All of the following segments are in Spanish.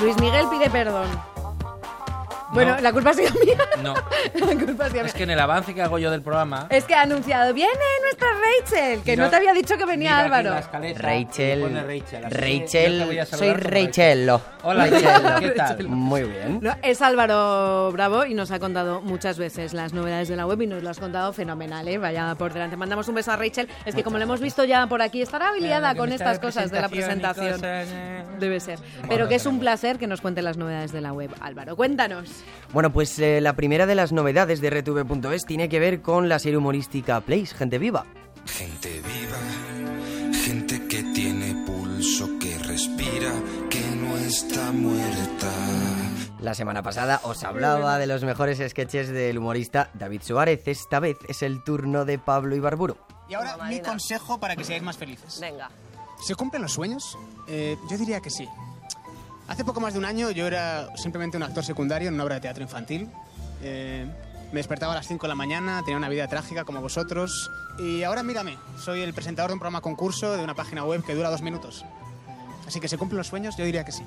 Luis Miguel pide perdón. Bueno, la culpa ha sido mía. No. La culpa ha sido Es mía. que en el avance que hago yo del programa. Es que ha anunciado, viene nuestra Rachel, que Mira- no te había dicho que venía mira aquí Álvaro. la escaleta, Rachel. pone Rachel. Rachel. voy a Soy. Hola, Rachelo. ¿qué tal? Muy bien. No, es Álvaro Bravo y nos ha contado muchas veces las novedades de la web y nos lo has contado fenomenal, ¿eh? Vaya por delante. Mandamos un beso a Rachel. Es que como lo hemos visto ya por aquí, estará habilitada Que con estas cosas de la presentación. cosas, eh. Debe ser. Bueno, Pero que es un placer que nos cuente las novedades de la web. Álvaro, cuéntanos. Bueno, pues eh, la primera de las novedades de RTV.es tiene que ver con la serie humorística Place, Gente Viva. Gente viva, gente que tiene pulso, que respira, que no está muerta. La semana pasada os hablaba de los mejores sketches del humorista David Suárez. Esta vez es el turno de Pablo Ibarburu. Y ahora mi consejo para que seáis más felices. Venga. ¿Se cumplen los sueños? Eh, yo diría que sí. Hace poco más de un año yo era simplemente un actor secundario en una obra de teatro infantil. Eh, me despertaba a las 5 de la mañana, tenía una vida trágica como vosotros. Y ahora mírame, soy el presentador de un programa concurso de una página web que dura dos minutos. Así que se cumplen los sueños, yo diría que sí.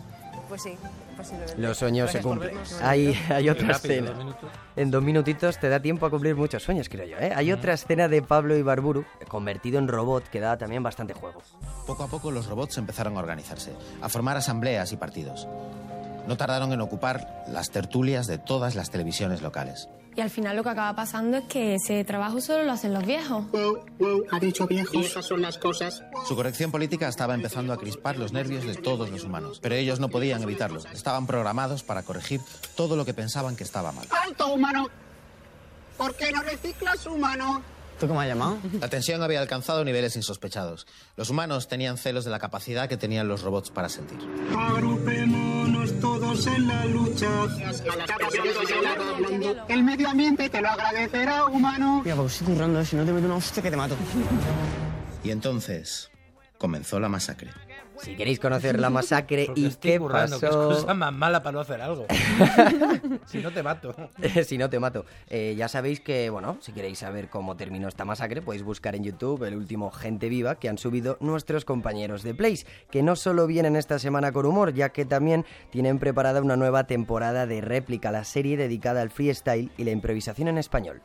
Pues sí, posiblemente. Los sueños se Gracias por cumplen. Hay, hay otra rápido, escena. dos. En dos minutitos te da tiempo a cumplir muchos sueños, creo yo. ¿eh? Hay otra escena de Pablo Ibarburu, convertido en robot, que da también bastante juego. Poco a poco los robots empezaron a organizarse, a formar asambleas y partidos. No tardaron en ocupar las tertulias de todas las televisiones locales. Y al final lo que acaba pasando es que ese trabajo solo lo hacen los viejos. ha dicho viejos. Viejas son las cosas. Su corrección política estaba empezando a crispar los nervios de todos los humanos, pero ellos no podían evitarlo. Estaban programados para corregir todo lo que pensaban que estaba mal. ¡Alto, humano! ¿Por qué no reciclas, humano? ¿Tú cómo has llamado? La tensión había alcanzado niveles insospechados. Los humanos tenían celos de la capacidad que tenían los robots para sentir. Todos en la lucha. El medio ambiente te lo agradecerá, humano. Mira, pues estoy currando, si no te meto una hostia que te mato. Y entonces comenzó la masacre. Si queréis conocer la masacre Porque y qué currando, que es cosa más mala para no hacer algo. si no te mato. si no te mato. Eh, ya sabéis que, bueno, si queréis saber cómo terminó esta masacre, podéis buscar en YouTube el último Gente Viva que han subido nuestros compañeros de Place, que no solo vienen esta semana con humor, ya que también tienen preparada una nueva temporada de réplica, la serie dedicada al freestyle y la improvisación en español.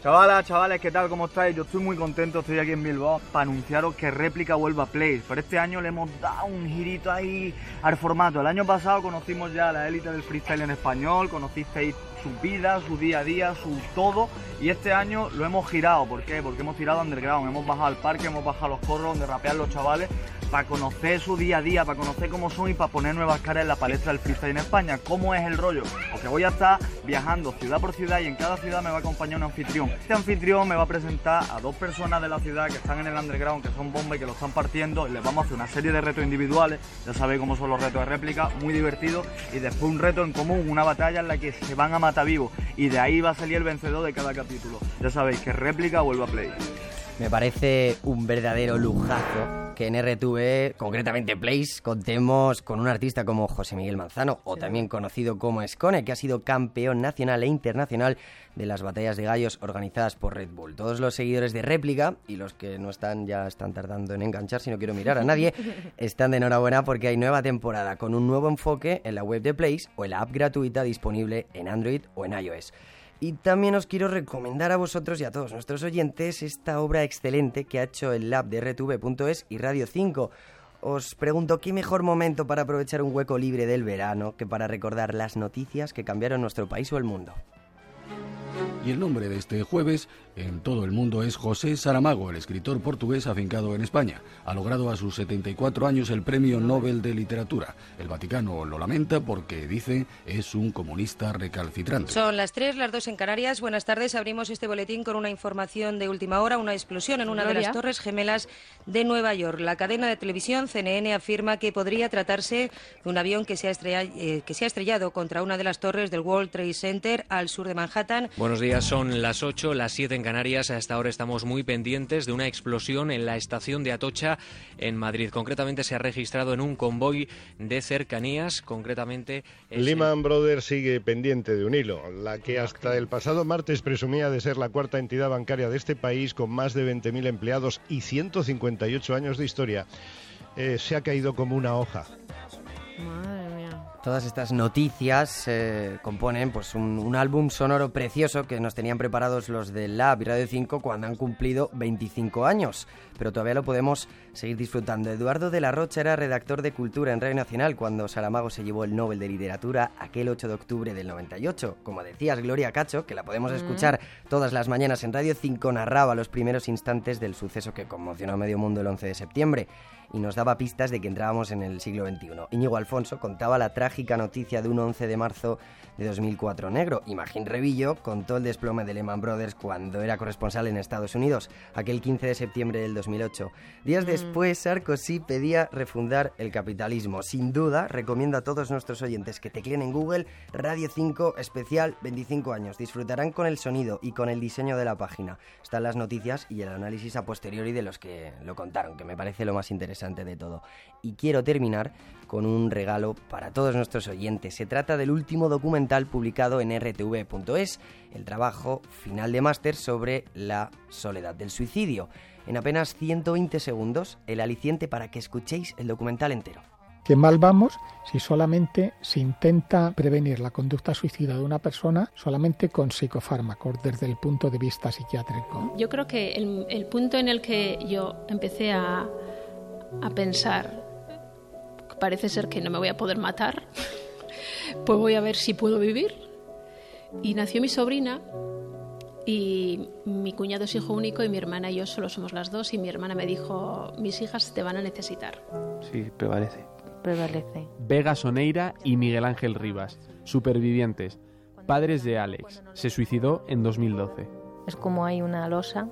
Chavalas, chavales, ¿qué tal? ¿Cómo estáis? Yo estoy muy contento, estoy aquí en Bilbao para anunciaros que Réplica vuelve a Play. Pero este año le hemos dado un girito ahí al formato. El año pasado conocimos ya a la élite del freestyle en español, conocisteis sus vidas, su día a día, su todo. Y este año lo hemos girado. ¿Por qué? Porque hemos tirado underground, hemos bajado al parque, hemos bajado a los corros donde rapean los chavales para conocer su día a día, para conocer cómo son y para poner nuevas caras en la palestra del freestyle en España. ¿Cómo es el rollo? Porque voy a estar viajando ciudad por ciudad y en cada ciudad me va a acompañar un anfitrión. Este anfitrión me va a presentar a dos personas de la ciudad que están en el underground, que son bomba y que lo están partiendo. Les vamos a hacer una serie de retos individuales. Ya sabéis cómo son los retos de réplica, muy divertidos. Y después un reto en común, una batalla en la que se van a matar vivos. Y de ahí va a salir el vencedor de cada capítulo. Ya sabéis que réplica vuelve a play. Me parece un verdadero lujazo que en RTV, concretamente Place, contemos con un artista como José Miguel Manzano, o también conocido como Escone, que ha sido campeón nacional e internacional de las batallas de gallos organizadas por Red Bull. Todos los seguidores de réplica, y los que no están ya están tardando en enganchar, si no quiero mirar a nadie, están de enhorabuena porque hay nueva temporada con un nuevo enfoque en la web de Place o en la app gratuita disponible en Android o en iOS. Y también os quiero recomendar a vosotros y a todos nuestros oyentes esta obra excelente que ha hecho el lab de RTV.es y Radio 5. Os pregunto, ¿qué mejor momento para aprovechar un hueco libre del verano que para recordar las noticias que cambiaron nuestro país o el mundo? Y el nombre de este jueves en todo el mundo es José Saramago, el escritor portugués afincado en España. Ha logrado a sus 74 años el Premio Nobel de Literatura. El Vaticano lo lamenta porque, dice, es un comunista recalcitrante. Son las 3, las 2 en Canarias. Buenas tardes. Abrimos este boletín con una información de última hora, una explosión en una de las torres gemelas de Nueva York. La cadena de televisión CNN afirma que podría tratarse de un avión que se ha, estrella- eh, que se ha estrellado contra una de las torres del World Trade Center al sur de Manhattan. Buenos días, son las 8, las 7 en Canarias. Hasta ahora estamos muy pendientes de una explosión en la estación de Atocha en Madrid. Concretamente se ha registrado en un convoy de cercanías, concretamente es Lehman Brothers sigue pendiente de un hilo, la que hasta el pasado martes presumía de ser la cuarta entidad bancaria de este país con más de 20.000 empleados y 158 años de historia, eh, se ha caído como una hoja. Madre. Todas estas noticias eh, componen pues un, un álbum sonoro precioso que nos tenían preparados los de Lab y Radio 5 cuando han cumplido 25 años, pero todavía lo podemos seguir disfrutando. Eduardo de la Rocha era redactor de Cultura en Radio Nacional cuando Saramago se llevó el Nobel de Literatura aquel 8 de octubre del 98. Como decías, Gloria Cacho, que la podemos Mm. escuchar todas las mañanas en Radio 5, narraba los primeros instantes del suceso que conmocionó a medio mundo el 11 de septiembre y nos daba pistas de que entrábamos en el siglo XXI. Íñigo Alfonso contaba la trágica noticia de un 11 de marzo de 2004 negro. Imagín Revillo contó el desplome de Lehman Brothers cuando era corresponsal en Estados Unidos, aquel 15 de septiembre del 2008. Días después, Sarkozy pedía refundar el capitalismo. Sin duda, recomiendo a todos nuestros oyentes que tecleen en Google Radio 5 especial 25 años. Disfrutarán con el sonido y con el diseño de la página. Están las noticias y el análisis a posteriori de los que lo contaron, que me parece lo más interesante de todo. Y quiero terminar con un regalo para todos nuestros oyentes. Se trata del último documental publicado en rtv.es, el trabajo final de máster sobre la soledad del suicidio. En apenas 120 segundos, el aliciente para que escuchéis el documental entero. Qué mal vamos si solamente se intenta prevenir la conducta suicida de una persona solamente con psicofármacos desde el punto de vista psiquiátrico. Yo creo que el, el punto en el que yo empecé a, a pensar, parece ser que no me voy a poder matar, pues voy a ver si puedo vivir. Y nació mi sobrina y mi cuñado es hijo único y mi hermana y yo solo somos las dos y mi hermana me dijo, mis hijas te van a necesitar. Sí, prevalece. Prevalece. Vega Soneira y Miguel Ángel Rivas, supervivientes, padres de Alex. Se suicidó en 2012. Es como hay una losa.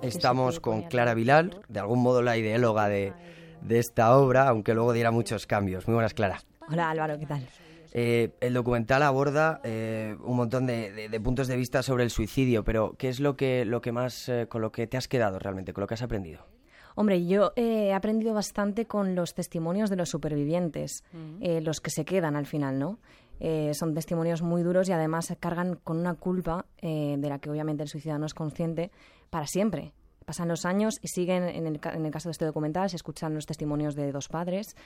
Estamos con Clara Vilal, de algún modo la ideóloga de, de esta obra, aunque luego diera muchos cambios. Muy buenas, Clara. Hola Álvaro, ¿qué tal? Eh, el documental aborda eh, un montón de, de- de puntos de vista sobre el suicidio, pero ¿qué es lo que, lo que más, eh, con lo que te has quedado realmente, con lo que has aprendido? Hombre, yo he aprendido bastante con los testimonios de los supervivientes, eh, los que se quedan al final, ¿no? Eh, son testimonios muy duros y además cargan con una culpa eh, de la que obviamente el suicida no es consciente para siempre. Pasan los años y siguen, en el, en el caso de este documental, se escuchan los testimonios de dos padres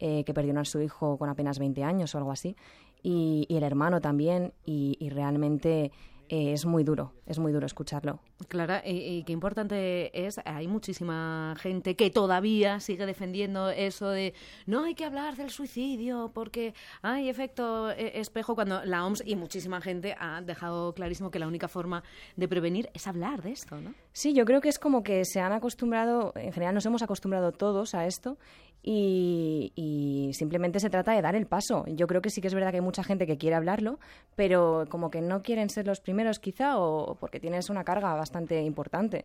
eh, que perdieron a su hijo con apenas 20 años o algo así, y, y el hermano también, y, y realmente eh, es muy duro, es muy duro escucharlo. Clara, y, y qué importante es, hay muchísima gente que todavía sigue defendiendo eso de no hay que hablar del suicidio porque hay efecto eh, espejo cuando la OMS y muchísima gente ha dejado clarísimo que la única forma de prevenir es hablar de esto, ¿no? Sí, yo creo que es como que se han acostumbrado, en general nos hemos acostumbrado todos a esto y, y simplemente se trata de dar el paso. Yo creo que sí que es verdad que hay mucha gente que quiere hablarlo, pero como que no quieren ser los primeros quizá o porque tienes una carga bastante importante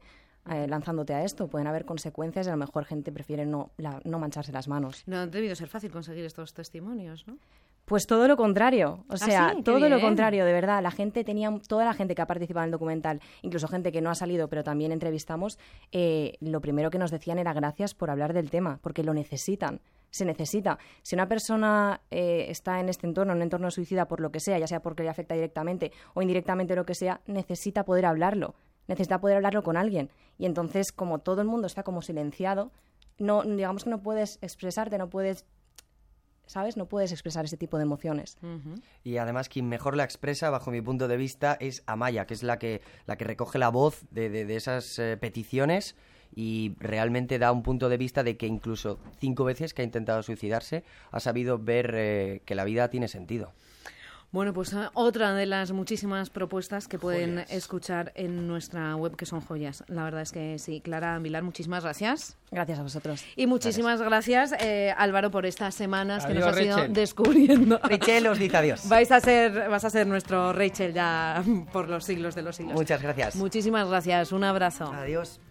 eh, lanzándote a esto. Pueden haber consecuencias y a lo mejor gente prefiere no, no mancharse las manos. No ha debido ser fácil conseguir estos testimonios, ¿no? Pues todo lo contrario, o ¿Ah, sea, sí? Todo lo contrario, de verdad. La gente tenía, toda la gente que ha participado en el documental, incluso gente que no ha salido, pero también entrevistamos, eh, lo primero que nos decían era gracias por hablar del tema, porque lo necesitan, se necesita. Si una persona eh, está en este entorno, en un entorno suicida por lo que sea, ya sea porque le afecta directamente o indirectamente lo que sea, necesita poder hablarlo, necesita poder hablarlo con alguien. Y entonces, como todo el mundo está como silenciado, no, digamos que no puedes expresarte, no puedes ¿sabes? No puedes expresar ese tipo de emociones. Y además quien mejor la expresa, bajo mi punto de vista, es Amaya, que es la que, la que recoge la voz de, de- de esas eh, peticiones y realmente da un punto de vista de que incluso cinco veces que ha intentado suicidarse ha sabido ver eh, que la vida tiene sentido. Bueno, pues ah, otra de las muchísimas propuestas que pueden escuchar en nuestra web, que son joyas. La verdad es que sí. Clara Vilar, muchísimas gracias. Gracias a vosotros. Y muchísimas gracias, eh, Álvaro, por estas semanas que nos has ido descubriendo. Rachel os dice adiós. Vais a ser, vas a ser nuestro Rachel ya por los siglos de los siglos. Muchas gracias. Muchísimas gracias. Un abrazo. Adiós.